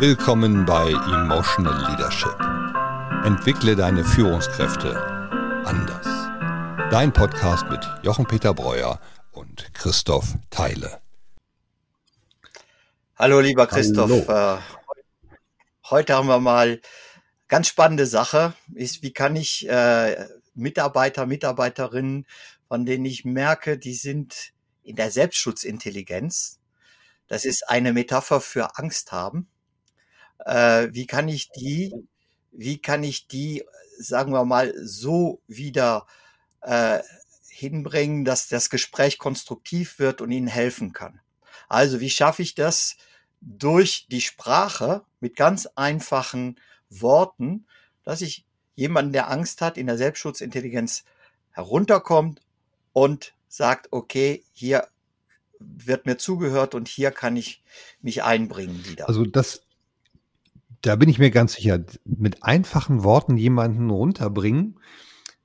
Willkommen bei Emotional Leadership. Entwickle deine Führungskräfte anders. Dein Podcast mit Jochen Peter Breuer und Christoph Theile. Hallo lieber Christoph. Hallo. Äh, heute haben wir mal ganz spannende Sache. Ist, wie kann ich äh, Mitarbeiter, Mitarbeiterinnen, von denen ich merke, die sind in der Selbstschutzintelligenz. Das ist eine Metapher für Angst haben äh, wie kann ich die, wie kann ich die, sagen wir mal, so wieder äh, hinbringen, dass das Gespräch konstruktiv wird und ihnen helfen kann. Also wie schaffe ich das durch die Sprache mit ganz einfachen Worten, dass ich jemanden, der Angst hat, in der Selbstschutzintelligenz herunterkommt und sagt, okay, hier wird mir zugehört und hier kann ich mich einbringen wieder. Also das, da bin ich mir ganz sicher, mit einfachen Worten jemanden runterbringen,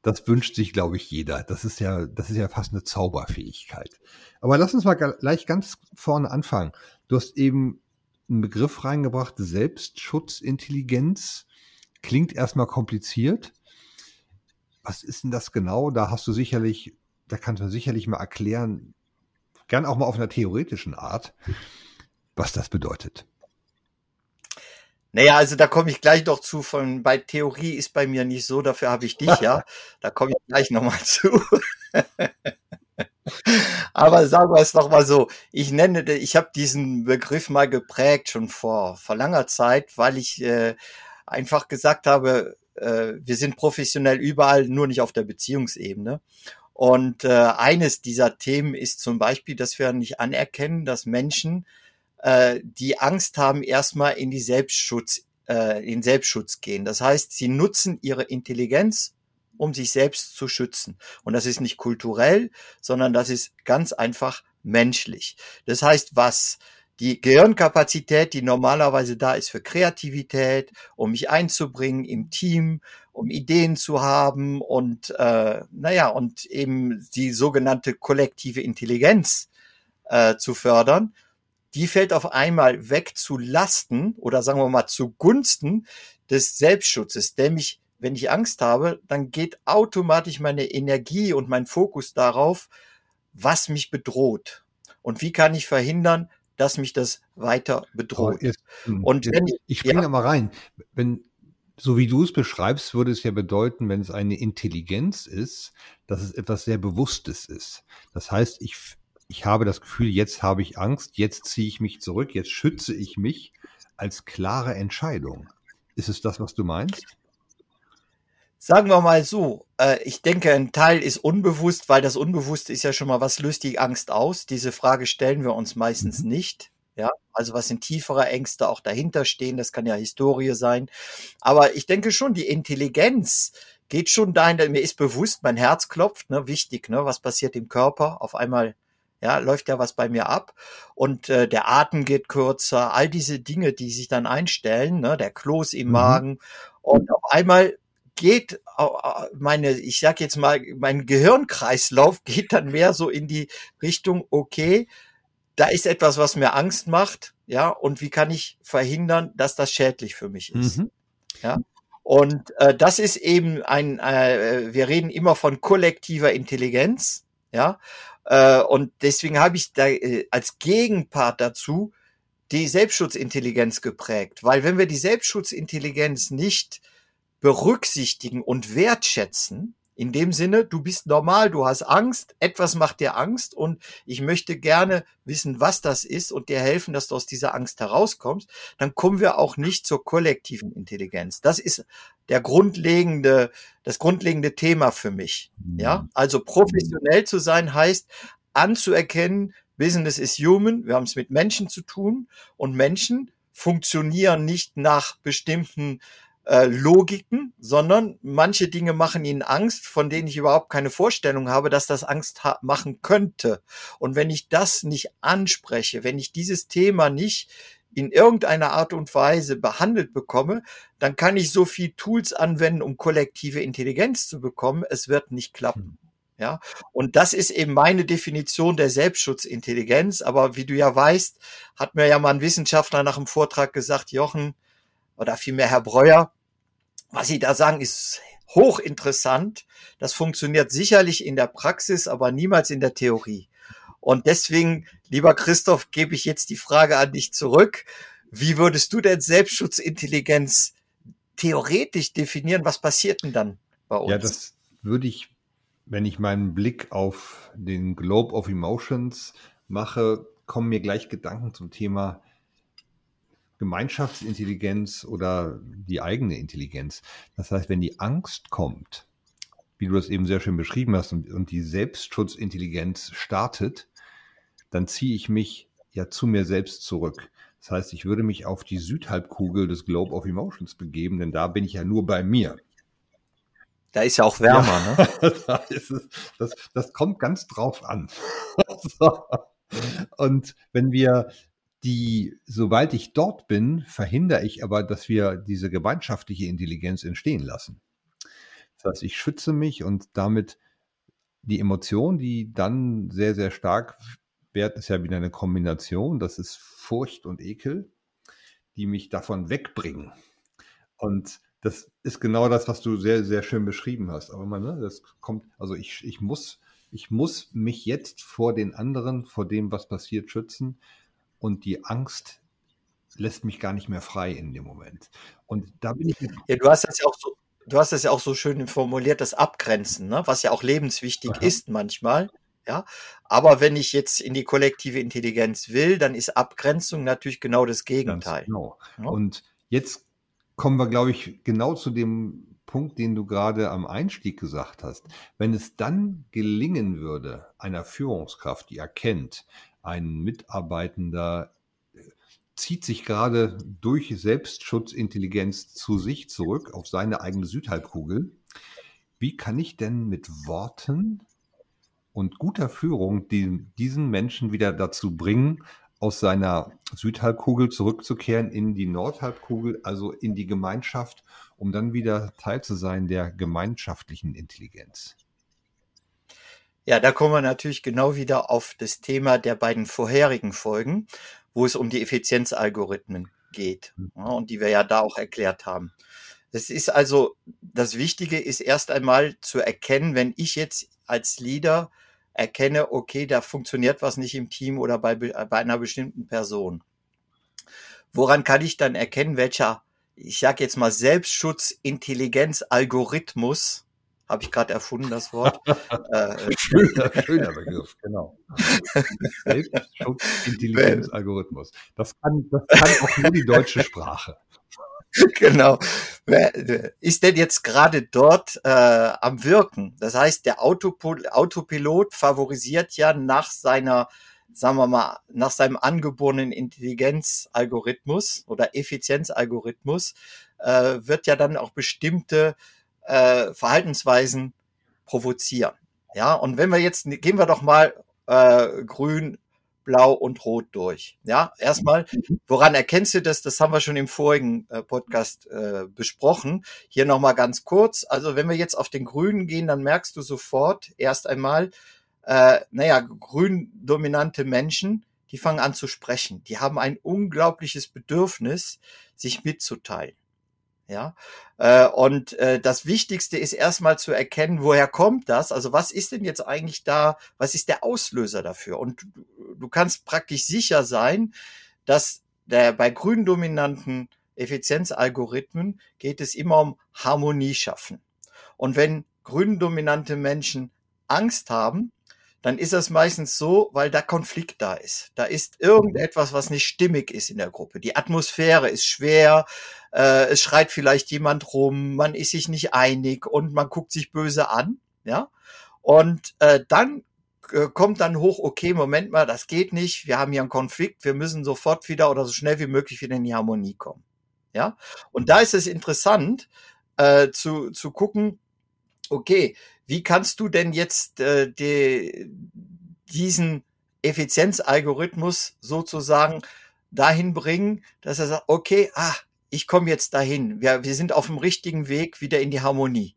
das wünscht sich, glaube ich, jeder. Das ist ja, das ist ja fast eine Zauberfähigkeit. Aber lass uns mal gleich ganz vorne anfangen. Du hast eben einen Begriff reingebracht, Selbstschutzintelligenz. Klingt erstmal kompliziert. Was ist denn das genau? Da hast du sicherlich, da kannst du sicherlich mal erklären, gern auch mal auf einer theoretischen Art, was das bedeutet. Naja, also da komme ich gleich noch zu. Von bei Theorie ist bei mir nicht so, dafür habe ich dich ja. Da komme ich gleich nochmal zu. Aber sagen wir es nochmal so. Ich nenne, ich habe diesen Begriff mal geprägt schon vor, vor langer Zeit, weil ich äh, einfach gesagt habe, äh, wir sind professionell überall, nur nicht auf der Beziehungsebene. Und äh, eines dieser Themen ist zum Beispiel, dass wir nicht anerkennen, dass Menschen äh, die Angst haben, erstmal in die Selbstschutz, äh, in Selbstschutz gehen. Das heißt, sie nutzen ihre Intelligenz, um sich selbst zu schützen. Und das ist nicht kulturell, sondern das ist ganz einfach menschlich. Das heißt, was die Gehirnkapazität, die normalerweise da ist für Kreativität, um mich einzubringen im Team, um Ideen zu haben und äh, naja, und eben die sogenannte kollektive Intelligenz äh, zu fördern, die fällt auf einmal weg zu Lasten oder sagen wir mal zugunsten des Selbstschutzes. Nämlich, wenn ich Angst habe, dann geht automatisch meine Energie und mein Fokus darauf, was mich bedroht. Und wie kann ich verhindern, dass mich das weiter bedroht? Jetzt, hm, und wenn, ich, ich springe ja, mal rein. Wenn, so wie du es beschreibst, würde es ja bedeuten, wenn es eine Intelligenz ist, dass es etwas sehr Bewusstes ist. Das heißt, ich ich habe das Gefühl, jetzt habe ich Angst, jetzt ziehe ich mich zurück, jetzt schütze ich mich als klare Entscheidung. Ist es das, was du meinst? Sagen wir mal so, äh, ich denke, ein Teil ist unbewusst, weil das Unbewusste ist ja schon mal, was löst die Angst aus? Diese Frage stellen wir uns meistens mhm. nicht. Ja, also was sind tiefere Ängste auch dahinter stehen, das kann ja Historie sein. Aber ich denke schon, die Intelligenz geht schon dahin, mir ist bewusst, mein Herz klopft, ne, wichtig, ne, was passiert im Körper? Auf einmal ja, läuft ja was bei mir ab und äh, der Atem geht kürzer, all diese Dinge, die sich dann einstellen, ne, der Kloß im mhm. Magen und auf einmal geht meine, ich sag jetzt mal, mein Gehirnkreislauf geht dann mehr so in die Richtung, okay, da ist etwas, was mir Angst macht, ja, und wie kann ich verhindern, dass das schädlich für mich ist, mhm. ja. Und äh, das ist eben ein, äh, wir reden immer von kollektiver Intelligenz, ja. Äh, und deswegen habe ich da äh, als Gegenpart dazu die Selbstschutzintelligenz geprägt. Weil wenn wir die Selbstschutzintelligenz nicht berücksichtigen und wertschätzen, in dem Sinne, du bist normal, du hast Angst, etwas macht dir Angst und ich möchte gerne wissen, was das ist und dir helfen, dass du aus dieser Angst herauskommst, dann kommen wir auch nicht zur kollektiven Intelligenz. Das ist der grundlegende, das grundlegende Thema für mich. Ja, mhm. also professionell zu sein heißt anzuerkennen, Business is human, wir haben es mit Menschen zu tun und Menschen funktionieren nicht nach bestimmten äh, Logiken, sondern manche Dinge machen ihnen Angst, von denen ich überhaupt keine Vorstellung habe, dass das Angst machen könnte. Und wenn ich das nicht anspreche, wenn ich dieses Thema nicht in irgendeiner Art und Weise behandelt bekomme, dann kann ich so viel Tools anwenden, um kollektive Intelligenz zu bekommen. Es wird nicht klappen. Ja, und das ist eben meine Definition der Selbstschutzintelligenz. Aber wie du ja weißt, hat mir ja mal ein Wissenschaftler nach dem Vortrag gesagt, Jochen, oder vielmehr Herr Breuer, was Sie da sagen, ist hochinteressant. Das funktioniert sicherlich in der Praxis, aber niemals in der Theorie. Und deswegen, lieber Christoph, gebe ich jetzt die Frage an dich zurück. Wie würdest du denn Selbstschutzintelligenz theoretisch definieren? Was passiert denn dann bei uns? Ja, das würde ich, wenn ich meinen Blick auf den Globe of Emotions mache, kommen mir gleich Gedanken zum Thema Gemeinschaftsintelligenz oder die eigene Intelligenz. Das heißt, wenn die Angst kommt, wie du das eben sehr schön beschrieben hast, und, und die Selbstschutzintelligenz startet, dann ziehe ich mich ja zu mir selbst zurück. Das heißt, ich würde mich auf die Südhalbkugel des Globe of Emotions begeben, denn da bin ich ja nur bei mir. Da ist ja auch wärmer, ja, ne? da es, das, das kommt ganz drauf an. Und wenn wir die, sobald ich dort bin, verhindere ich aber, dass wir diese gemeinschaftliche Intelligenz entstehen lassen. Das heißt, ich schütze mich und damit die Emotion, die dann sehr, sehr stark wird, ist ja wieder eine Kombination. Das ist Furcht und Ekel, die mich davon wegbringen. Und das ist genau das, was du sehr, sehr schön beschrieben hast. Aber man, ne, das kommt, also ich, ich muss, ich muss mich jetzt vor den anderen, vor dem, was passiert, schützen und die Angst lässt mich gar nicht mehr frei in dem Moment. Und da bin ich. Ja, du hast das ja auch so, du hast das ja auch so schön formuliert, das Abgrenzen, ne? was ja auch lebenswichtig Aha. ist manchmal. Ja, aber wenn ich jetzt in die kollektive Intelligenz will, dann ist Abgrenzung natürlich genau das Gegenteil. Ganz genau. Ja? Und jetzt kommen wir, glaube ich, genau zu dem Punkt, den du gerade am Einstieg gesagt hast. Wenn es dann gelingen würde, einer Führungskraft, die erkennt, ein Mitarbeitender äh, zieht sich gerade durch Selbstschutzintelligenz zu sich zurück auf seine eigene Südhalbkugel. Wie kann ich denn mit Worten und guter Führung die, diesen Menschen wieder dazu bringen, aus seiner Südhalbkugel zurückzukehren in die Nordhalbkugel, also in die Gemeinschaft, um dann wieder Teil zu sein der gemeinschaftlichen Intelligenz? Ja, da kommen wir natürlich genau wieder auf das Thema der beiden vorherigen Folgen, wo es um die Effizienzalgorithmen geht hm. ja, und die wir ja da auch erklärt haben. Es ist also, das Wichtige ist erst einmal zu erkennen, wenn ich jetzt als Leader erkenne, okay, da funktioniert was nicht im Team oder bei, bei einer bestimmten Person. Woran kann ich dann erkennen, welcher, ich sage jetzt mal, Selbstschutz, Intelligenz, Algorithmus habe ich gerade erfunden, das Wort. äh, schöner, schöner Begriff, genau. Selbstschutz, Intelligenz, Algorithmus. Das kann, das kann auch nur die deutsche Sprache. Genau. Ist denn jetzt gerade dort äh, am Wirken? Das heißt, der Autopil Autopilot favorisiert ja nach seiner, sagen wir mal, nach seinem angeborenen Intelligenzalgorithmus oder Effizienzalgorithmus äh, wird ja dann auch bestimmte äh, Verhaltensweisen provozieren. Ja, und wenn wir jetzt, gehen wir doch mal äh, grün, blau und rot durch. Ja, erstmal, woran erkennst du das? Das haben wir schon im vorigen äh, Podcast äh, besprochen. Hier nochmal ganz kurz. Also wenn wir jetzt auf den grünen gehen, dann merkst du sofort erst einmal, äh, naja, grün dominante Menschen, die fangen an zu sprechen. Die haben ein unglaubliches Bedürfnis, sich mitzuteilen. Ja, äh, und äh, das Wichtigste ist erstmal zu erkennen, woher kommt das? Also was ist denn jetzt eigentlich da? Was ist der Auslöser dafür? Und du, kannst praktisch sicher sein, dass der bei grün dominanten Effizienzalgorithmen geht es immer um Harmonie schaffen. Und wenn grün dominante Menschen Angst haben, dann ist das meistens so, weil da Konflikt da ist. Da ist irgendetwas, was nicht stimmig ist in der Gruppe. Die Atmosphäre ist schwer, äh, es schreit vielleicht jemand rum, man ist sich nicht einig und man guckt sich böse an, ja. Und äh, dann äh, kommt dann hoch, okay, Moment mal, das geht nicht, wir haben hier einen Konflikt, wir müssen sofort wieder oder so schnell wie möglich wieder in die Harmonie kommen. Ja, und da ist es interessant äh, zu, zu gucken, okay, wie kannst du denn jetzt äh, die, diesen Effizienzalgorithmus sozusagen dahin bringen, dass er sagt, okay, ah, ich komme jetzt dahin. Wir, wir sind auf dem richtigen Weg wieder in die Harmonie.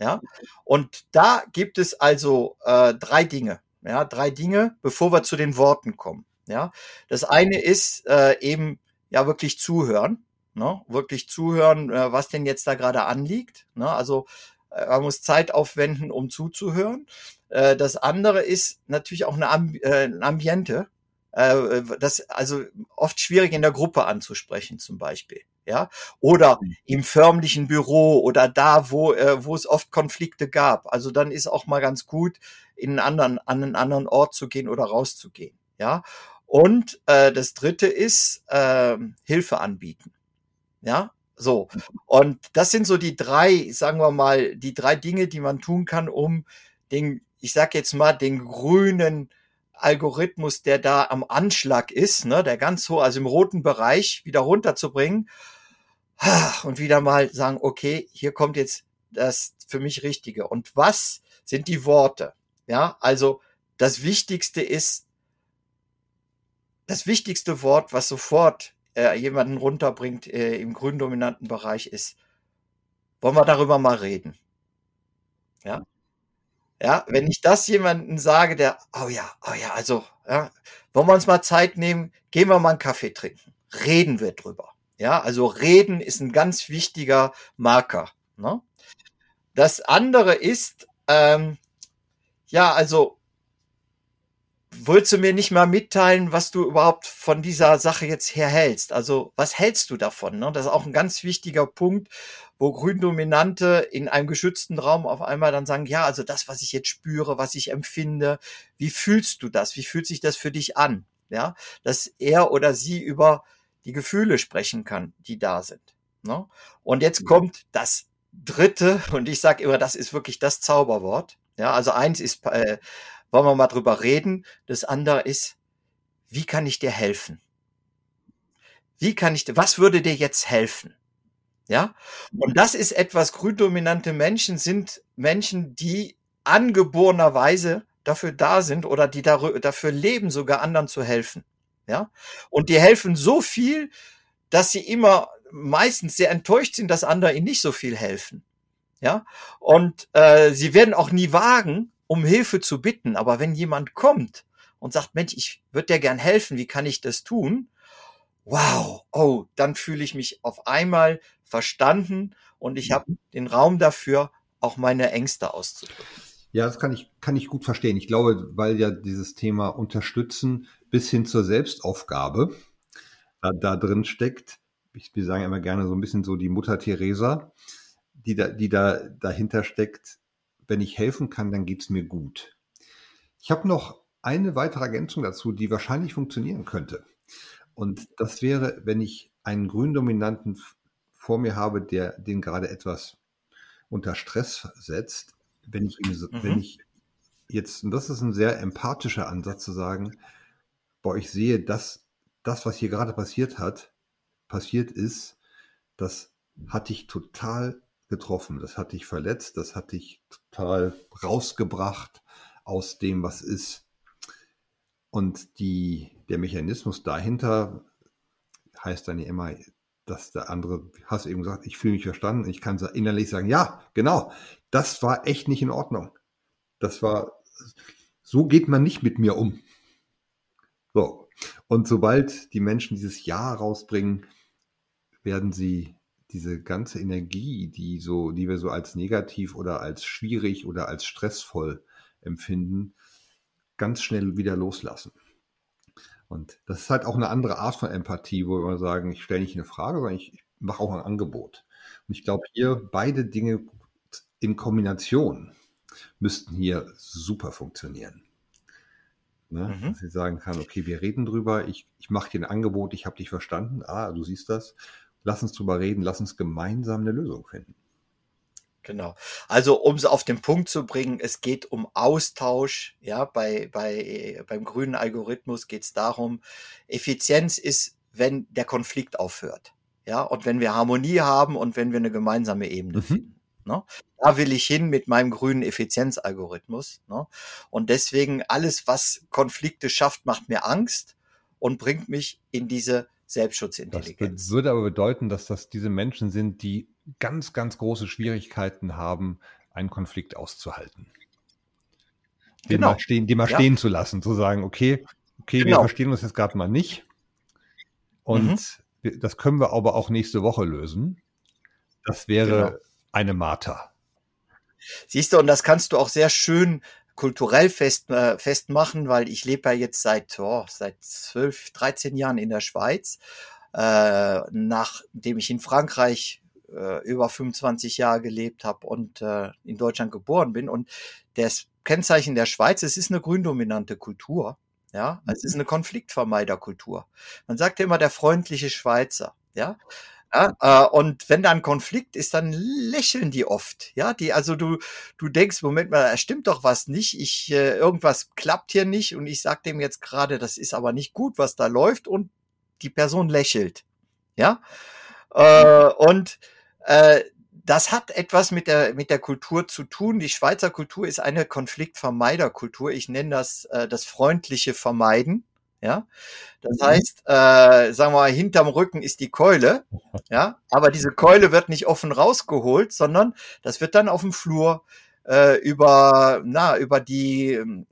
Ja, und da gibt es also äh, drei Dinge. Ja, drei Dinge, bevor wir zu den Worten kommen. Ja, das eine ist äh, eben ja wirklich zuhören, ne? wirklich zuhören, äh, was denn jetzt da gerade anliegt. Ne? Also man muss Zeit aufwenden, um zuzuhören. Äh, das andere ist natürlich auch eine Ambi äh, ein Ambiente, äh, das also oft schwierig in der Gruppe anzusprechen zum Beispiel ja, oder mhm. im förmlichen Büro oder da, wo, äh, wo es oft Konflikte gab. Also dann ist auch mal ganz gut, in einen anderen, an einen anderen Ort zu gehen oder rauszugehen, ja. Und äh, das dritte ist äh, Hilfe anbieten, ja. So. Und das sind so die drei, sagen wir mal, die drei Dinge, die man tun kann, um den, ich sag jetzt mal, den grünen Algorithmus, der da am Anschlag ist, ne, der ganz hoch, also im roten Bereich, wieder runterzubringen und wieder mal sagen, okay, hier kommt jetzt das für mich Richtige. Und was sind die Worte? Ja, also das Wichtigste ist, das wichtigste Wort, was sofort äh, jemanden runterbringt äh, im grün dominanten Bereich ist, wollen wir darüber mal reden? Ja. Ja, wenn ich das jemanden sage, der, oh ja, oh ja, also, ja, wollen wir uns mal Zeit nehmen, gehen wir mal einen Kaffee trinken, reden wir drüber. Ja, also reden ist ein ganz wichtiger Marker. Ne? Das andere ist, ähm, ja, also willst du mir nicht mal mitteilen, was du überhaupt von dieser Sache jetzt her hältst? Also was hältst du davon? Ne? Das ist auch ein ganz wichtiger Punkt, wo Gründominante in einem geschützten Raum auf einmal dann sagen, ja, also das, was ich jetzt spüre, was ich empfinde, wie fühlst du das? Wie fühlt sich das für dich an? Ja, dass er oder sie über die Gefühle sprechen kann, die da sind. Ne? Und jetzt kommt das dritte, und ich sage immer, das ist wirklich das Zauberwort. Ja, also eins ist, äh, wollen wir mal drüber reden. Das andere ist, wie kann ich dir helfen? Wie kann ich dir, was würde dir jetzt helfen? Ja, und das ist etwas, gründominante Menschen sind Menschen, die angeborenerweise dafür da sind oder die dafür leben, sogar anderen zu helfen. Ja, und die helfen so viel, dass sie immer meistens sehr enttäuscht sind, dass andere ihnen nicht so viel helfen. Ja, und äh, sie werden auch nie wagen, um Hilfe zu bitten. Aber wenn jemand kommt und sagt, Mensch, ich würde dir gern helfen, wie kann ich das tun? Wow, oh, dann fühle ich mich auf einmal verstanden und ich habe den Raum dafür, auch meine Ängste auszudrücken. Ja, das kann ich, kann ich gut verstehen. Ich glaube, weil ja dieses Thema Unterstützen bis hin zur Selbstaufgabe da, da drin steckt. Ich, wir sagen immer gerne so ein bisschen so die Mutter Teresa, die da, die da dahinter steckt. Wenn ich helfen kann, dann geht's mir gut. Ich habe noch eine weitere Ergänzung dazu, die wahrscheinlich funktionieren könnte. Und das wäre, wenn ich einen Gründominanten vor mir habe, der den gerade etwas unter Stress setzt, wenn ich ihm, mhm. wenn ich jetzt, und das ist ein sehr empathischer Ansatz zu sagen, boah, ich sehe, dass das, was hier gerade passiert hat, passiert ist, das hat dich total getroffen, das hat dich verletzt, das hat dich total rausgebracht aus dem, was ist. Und die, der Mechanismus dahinter heißt dann ja immer, dass der andere, hast eben gesagt, ich fühle mich verstanden, ich kann innerlich sagen, ja, genau, das war echt nicht in Ordnung. Das war, so geht man nicht mit mir um. So. Und sobald die Menschen dieses Ja rausbringen, werden sie diese ganze Energie, die so, die wir so als negativ oder als schwierig oder als stressvoll empfinden, ganz schnell wieder loslassen. Und das ist halt auch eine andere Art von Empathie, wo wir sagen, ich stelle nicht eine Frage, sondern ich, ich mache auch ein Angebot. Und ich glaube, hier beide Dinge in Kombination müssten hier super funktionieren. Ne? Mhm. Dass sie sagen kann, okay, wir reden drüber, ich, ich mache dir ein Angebot, ich habe dich verstanden, ah, du siehst das, lass uns drüber reden, lass uns gemeinsam eine Lösung finden. Genau. Also um es auf den Punkt zu bringen, es geht um Austausch. Ja, bei, bei, beim grünen Algorithmus geht es darum, Effizienz ist, wenn der Konflikt aufhört. Ja, und wenn wir Harmonie haben und wenn wir eine gemeinsame Ebene mhm. finden. Ne? Da will ich hin mit meinem grünen Effizienzalgorithmus. Ne? Und deswegen alles, was Konflikte schafft, macht mir Angst und bringt mich in diese Selbstschutzintelligenz. Das würde aber bedeuten, dass das diese Menschen sind, die ganz, ganz große Schwierigkeiten haben, einen Konflikt auszuhalten. Den genau. mal stehen, den mal ja. stehen zu lassen, zu sagen, okay, okay, genau. wir verstehen uns jetzt gerade mal nicht. Und mhm. das können wir aber auch nächste Woche lösen. Das wäre genau. eine Marter. Siehst du, und das kannst du auch sehr schön kulturell fest, äh, festmachen, weil ich lebe ja jetzt seit, oh, seit 12, 13 Jahren in der Schweiz. Äh, nachdem ich in Frankreich äh, über 25 Jahre gelebt habe und äh, in Deutschland geboren bin. Und das Kennzeichen der Schweiz, es ist eine gründominante Kultur. Ja, es ist mhm. eine Konfliktvermeiderkultur. Man sagt ja immer der freundliche Schweizer. Ja, ja, äh, und wenn da ein Konflikt ist, dann lächeln die oft. Ja, die, also du, du denkst, Moment mal, es stimmt doch was nicht. Ich, äh, irgendwas klappt hier nicht und ich sag dem jetzt gerade, das ist aber nicht gut, was da läuft und die Person lächelt. Ja, äh, und äh, das hat etwas mit der, mit der Kultur zu tun. Die Schweizer Kultur ist eine Konfliktvermeiderkultur. Ich nenne das äh, das freundliche Vermeiden. Ja, das mhm. heißt, äh, sagen wir mal, hinterm Rücken ist die Keule, ja, aber diese Keule wird nicht offen rausgeholt, sondern das wird dann auf dem Flur äh, über, na, über die äh,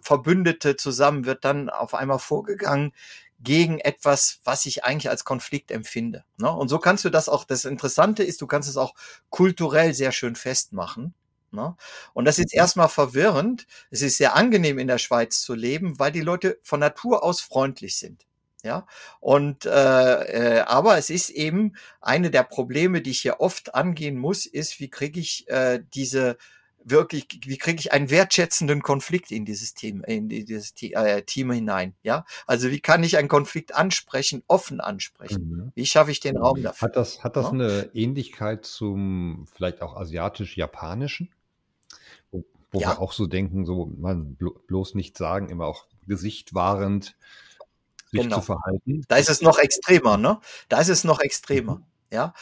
Verbündete zusammen wird dann auf einmal vorgegangen gegen etwas, was ich eigentlich als Konflikt empfinde. Ne? Und so kannst du das auch, das Interessante ist, du kannst es auch kulturell sehr schön festmachen. Ne? Und das ist erstmal verwirrend. Es ist sehr angenehm in der Schweiz zu leben, weil die Leute von Natur aus freundlich sind. Ja, und äh, äh, aber es ist eben eine der Probleme, die ich hier oft angehen muss, ist, wie kriege ich äh, diese wirklich, wie kriege ich einen wertschätzenden Konflikt in dieses Team, in dieses äh, Team hinein? Ja, also wie kann ich einen Konflikt ansprechen, offen ansprechen? Mhm. Wie schaffe ich den Raum dafür? Hat das, hat das ja? eine Ähnlichkeit zum vielleicht auch asiatisch-japanischen? Wo, wo ja. wir auch so denken, so man bloß nicht sagen, immer auch gesichtwahrend sich genau. zu verhalten. Da ist es noch extremer, ne? Da ist es noch extremer. Mhm. Ja,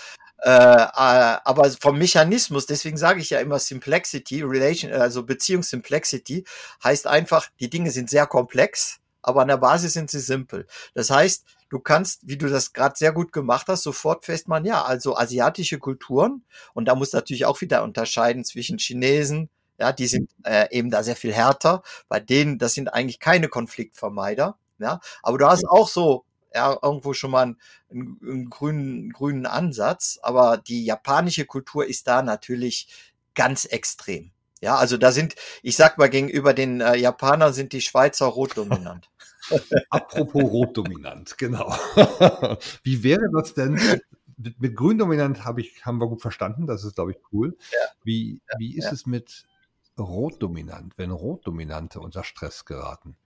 äh, äh, aber vom Mechanismus, deswegen sage ich ja immer Simplexity, Relation, also Beziehungs-Simplexity, heißt einfach, die Dinge sind sehr komplex, aber an der Basis sind sie simpel. Das heißt, du kannst, wie du das gerade sehr gut gemacht hast, sofort festmachen, ja, also asiatische Kulturen, und da muss natürlich auch wieder unterscheiden zwischen Chinesen, ja, die sind äh, eben da sehr viel härter. Bei denen, das sind eigentlich keine Konfliktvermeider. Ja, aber du hast auch so ja, irgendwo schon mal einen, einen grünen, grünen Ansatz, aber die japanische Kultur ist da natürlich ganz extrem. Ja, also da sind, ich sag mal, gegenüber den äh, Japanern sind die Schweizer rotdominant. Apropos rotdominant, genau. Wie wäre das denn? Mit, mit gründominant habe ich, haben wir gut verstanden, das ist, glaube ich, cool. Ja. Wie, wie ist ja. es mit rotdominant, wenn Rotdominante unter Stress geraten?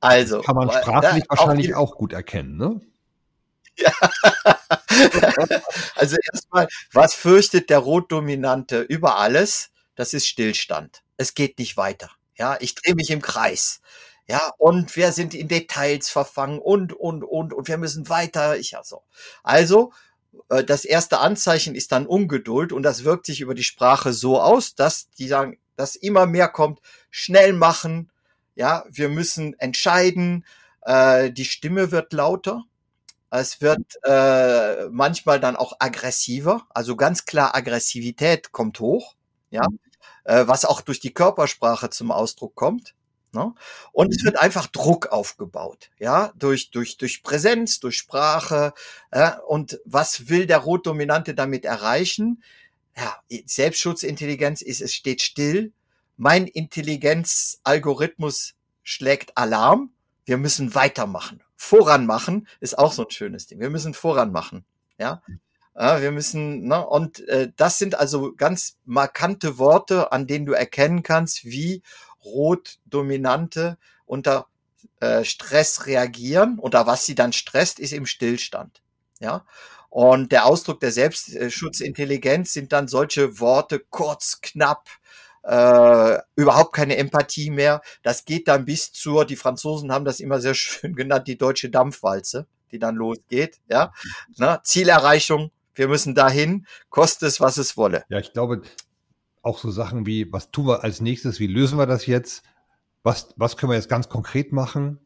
Also. Kann man sprachlich da, wahrscheinlich auch, auch gut erkennen, ne? Ja. also erstmal, was fürchtet der Rotdominante über alles? Das ist Stillstand. Es geht nicht weiter. Ja, ich drehe mich im Kreis. Ja, und wir sind in Details verfangen und, und, und, und wir müssen weiter. Ich ja so. Also, äh, das erste Anzeichen ist dann Ungeduld und das wirkt sich über die Sprache so aus, dass die sagen, dass immer mehr kommt, schnell machen, ja, wir müssen entscheiden. Äh, die Stimme wird lauter. Es wird äh, manchmal dann auch aggressiver. Also ganz klar, Aggressivität kommt hoch. Ja, mhm. äh, was auch durch die Körpersprache zum Ausdruck kommt. Ne? Und es mhm. wird einfach Druck aufgebaut, ja, durch, durch, durch Präsenz, durch Sprache. Ja? Und was will der Rotdominante damit erreichen? Ja, Selbstschutzintelligenz ist, es steht still, mein Intelligenzalgorithmus schlägt Alarm. Wir müssen weitermachen. Voranmachen ist auch so ein schönes Ding. Wir müssen voranmachen. Ja. ja wir müssen, ne, und äh, das sind also ganz markante Worte, an denen du erkennen kannst, wie rot Dominante unter äh, Stress reagieren oder was sie dann stresst, ist im Stillstand. Ja. Und der Ausdruck der Selbstschutzintelligenz sind dann solche Worte kurz, knapp, äh, überhaupt keine Empathie mehr. Das geht dann bis zur, die Franzosen haben das immer sehr schön genannt, die deutsche Dampfwalze, die dann losgeht. Ja, Na, Zielerreichung, wir müssen dahin, koste es, was es wolle. Ja, ich glaube, auch so Sachen wie, was tun wir als nächstes, wie lösen wir das jetzt? Was, was können wir jetzt ganz konkret machen?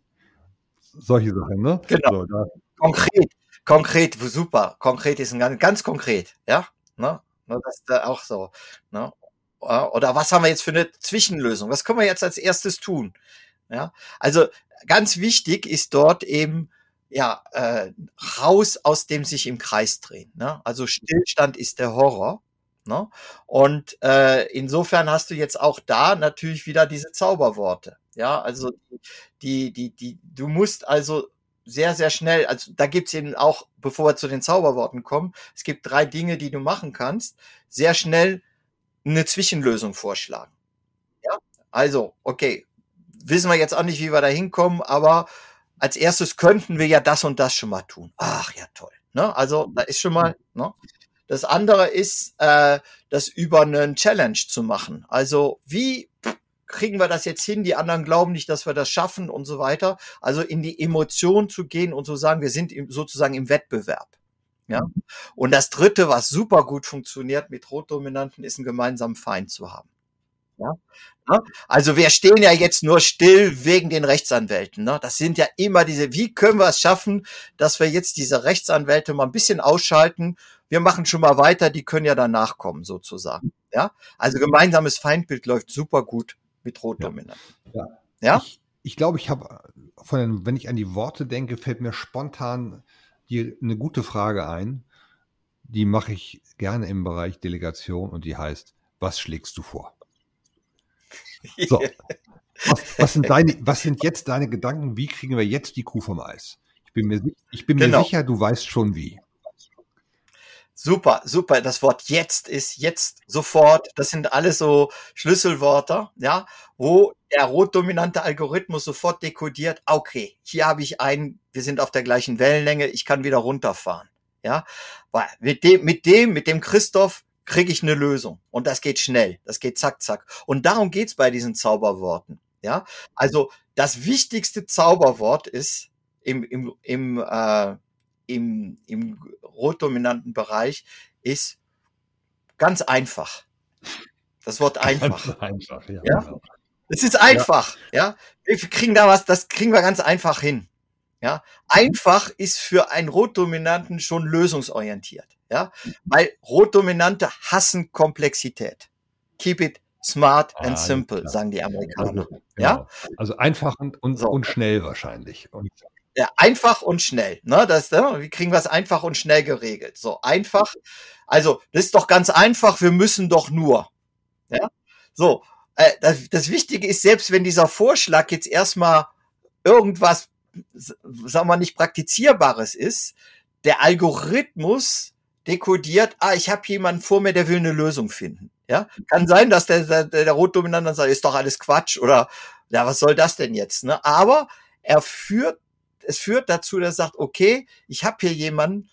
Solche Sachen, ne? Genau. So, konkret, konkret, super. Konkret ist ein ganz, ganz konkret, ja. Ne? Ne, das ist da auch so. Ne? Oder was haben wir jetzt für eine Zwischenlösung? Was können wir jetzt als erstes tun? Ja, also ganz wichtig ist dort eben ja äh, raus aus dem sich im Kreis drehen. Ne? Also Stillstand ist der Horror. Ne? Und äh, insofern hast du jetzt auch da natürlich wieder diese Zauberworte. Ja, also die, die, die, du musst also sehr, sehr schnell, also da gibt's eben auch, bevor wir zu den Zauberworten kommen, es gibt drei Dinge, die du machen kannst, sehr schnell eine Zwischenlösung vorschlagen. Ja, also, okay, wissen wir jetzt auch nicht, wie wir da hinkommen, aber als erstes könnten wir ja das und das schon mal tun. Ach ja, toll. Ne? Also, da ist schon mal, ne? Das andere ist, äh, das über einen Challenge zu machen. Also, wie kriegen wir das jetzt hin? Die anderen glauben nicht, dass wir das schaffen und so weiter. Also in die Emotion zu gehen und zu sagen, wir sind sozusagen im Wettbewerb. Ja. Und das dritte, was super gut funktioniert mit Rotdominanten, ist einen gemeinsamen Feind zu haben. Ja. Also wir stehen ja jetzt nur still wegen den Rechtsanwälten. Ne? Das sind ja immer diese, wie können wir es schaffen, dass wir jetzt diese Rechtsanwälte mal ein bisschen ausschalten? Wir machen schon mal weiter, die können ja danach kommen, sozusagen. Ja, also gemeinsames Feindbild läuft super gut mit Rotdominanten. Ja. ja. Ich, ich glaube, ich habe, von wenn ich an die Worte denke, fällt mir spontan die, eine gute Frage ein. Die mache ich gerne im Bereich Delegation und die heißt, was schlägst du vor? So. Was, was, sind deine, was sind jetzt deine Gedanken? Wie kriegen wir jetzt die Kuh vom Eis? Ich bin mir, ich bin genau. mir sicher, du weißt schon wie. Super, super. Das Wort jetzt ist jetzt sofort. Das sind alles so Schlüsselwörter, ja, wo der rotdominante Algorithmus sofort dekodiert. Okay, hier habe ich einen, wir sind auf der gleichen Wellenlänge, ich kann wieder runterfahren, ja. Weil mit dem, mit dem, mit dem Christoph kriege ich eine Lösung und das geht schnell, das geht zack, zack. Und darum geht's bei diesen Zauberworten, ja. Also das wichtigste Zauberwort ist im, im, im äh, im, im rotdominanten Bereich ist ganz einfach. Das Wort einfach. Ganz einfach, ja. ja? Genau. Es ist einfach, ja. ja. Wir kriegen da was, das kriegen wir ganz einfach hin. Ja. Einfach ist für einen Rotdominanten schon lösungsorientiert. Ja. Weil Rotdominante hassen Komplexität. Keep it smart and ah, simple, sagen die Amerikaner. Genau. Ja. Also einfach und, und, so. und schnell wahrscheinlich. Und ja, einfach und schnell. Ne? Das, ne? Wie kriegen wir es einfach und schnell geregelt? So einfach. Also, das ist doch ganz einfach. Wir müssen doch nur. Ja? So. Äh, das, das Wichtige ist, selbst wenn dieser Vorschlag jetzt erstmal irgendwas, sagen wir nicht praktizierbares ist, der Algorithmus dekodiert, ah, ich habe jemanden vor mir, der will eine Lösung finden. Ja, kann sein, dass der, der, der Rotdominant dann sagt, ist doch alles Quatsch oder ja, was soll das denn jetzt? Ne? Aber er führt es führt dazu, dass er sagt, okay, ich habe hier jemanden,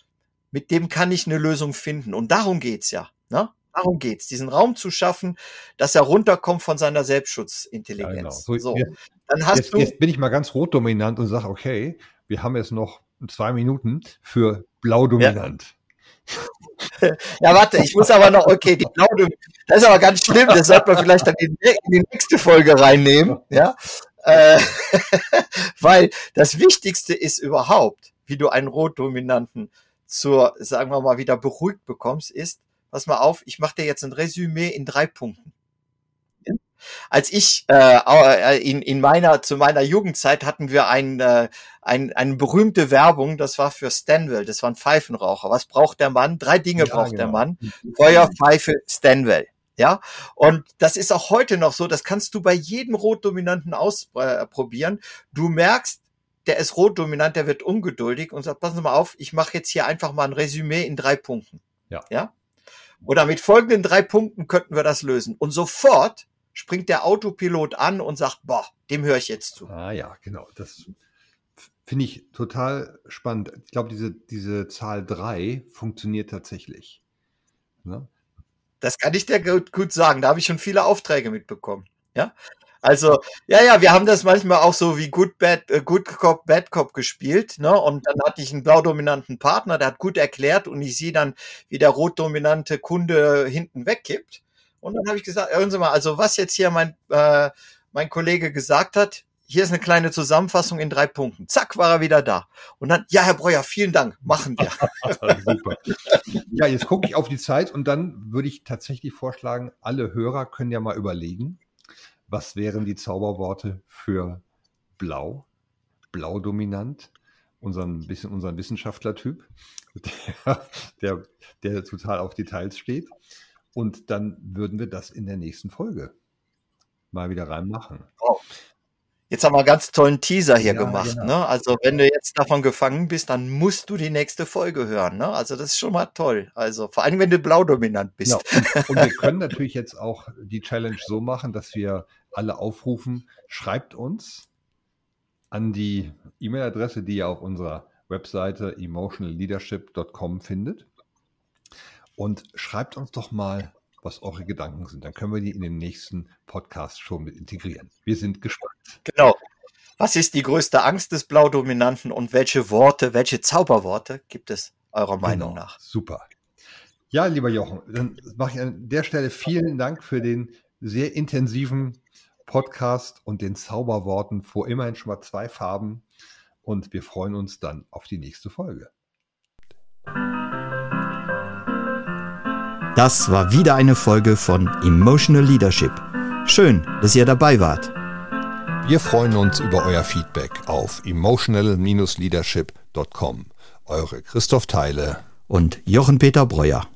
mit dem kann ich eine Lösung finden. Und darum geht's ja. Ne? Darum geht's, diesen Raum zu schaffen, dass er runterkommt von seiner Selbstschutzintelligenz. Ja, genau. so, so, dann hast jetzt, du jetzt bin ich mal ganz rotdominant und sage, okay, wir haben jetzt noch zwei Minuten für blau dominant. Ja. ja, warte, ich muss aber noch, okay, die blau das ist aber ganz schlimm, das sollte man vielleicht dann in, in die nächste Folge reinnehmen, ja. Äh, weil das Wichtigste ist überhaupt, wie du einen Rotdominanten zur, sagen wir mal, wieder beruhigt bekommst, ist, pass mal auf, ich mache dir jetzt ein Resümee in drei Punkten. Als ich äh, äh, in, in meiner zu meiner Jugendzeit hatten wir ein, äh, ein, eine berühmte Werbung, das war für Stanwell, das war ein Pfeifenraucher. Was braucht der Mann? Drei Dinge ja, braucht genau. der Mann. Feuer, Pfeife, Stanwell. Ja, und das ist auch heute noch so, das kannst du bei jedem Rotdominanten ausprobieren. Äh, du merkst, der ist rotdominant, der wird ungeduldig und sagt, passen Sie mal auf, ich mache jetzt hier einfach mal ein Resümee in drei Punkten. Ja. Ja. Oder mit folgenden drei Punkten könnten wir das lösen. Und sofort springt der Autopilot an und sagt, boah, dem höre ich jetzt zu. Ah ja, genau. Das finde ich total spannend. Ich glaube, diese, diese Zahl drei funktioniert tatsächlich. Ne? Das kann ich dir gut, gut sagen. Da habe ich schon viele Aufträge mitbekommen. Ja. Also, ja, ja, wir haben das manchmal auch so wie Good, Bad, äh, Good Cop, Bad Cop gespielt, ne? Und dann hatte ich einen blau-dominanten Partner, der hat gut erklärt und ich sehe dann, wie der rot-dominante Kunde hinten wegkippt. Und dann habe ich gesagt, hören Sie mal, also was jetzt hier mein, äh, mein Kollege gesagt hat, hier ist eine kleine Zusammenfassung in drei Punkten. Zack, war er wieder da. Und dann, ja, Herr Breuer, vielen Dank, machen wir. Super. Ja, jetzt gucke ich auf die Zeit und dann würde ich tatsächlich vorschlagen, alle Hörer können ja mal überlegen, was wären die Zauberworte für blau, blau dominant, unseren, bisschen unseren Wissenschaftlertyp, der, der, der total auf Details steht. Und dann würden wir das in der nächsten Folge mal wieder reinmachen. Wow. Jetzt haben wir einen ganz tollen Teaser hier ja, gemacht. Genau. Ne? Also wenn du jetzt davon gefangen bist, dann musst du die nächste Folge hören. Ne? Also das ist schon mal toll. Also vor allem, wenn du blau dominant bist. Genau. Und wir können natürlich jetzt auch die Challenge so machen, dass wir alle aufrufen, schreibt uns an die E-Mail-Adresse, die ihr auf unserer Webseite emotionalleadership.com findet. Und schreibt uns doch mal, was eure Gedanken sind. Dann können wir die in den nächsten Podcast schon mit integrieren. Wir sind gespannt. Genau. Was ist die größte Angst des Blaudominanten und welche Worte, welche Zauberworte gibt es eurer. Meinung genau. nach? Super. Ja, lieber Jochen, dann mache ich an der Stelle vielen Dank für den sehr intensiven Podcast und den Zauberworten vor immerhin schon mal zwei Farben. Und wir freuen uns dann auf die nächste Folge. Das war wieder eine Folge von Emotional Leadership. Schön, dass ihr dabei wart. Wir freuen uns über euer Feedback auf emotional-leadership.com. Eure Christoph Teile und Jochen Peter Breuer.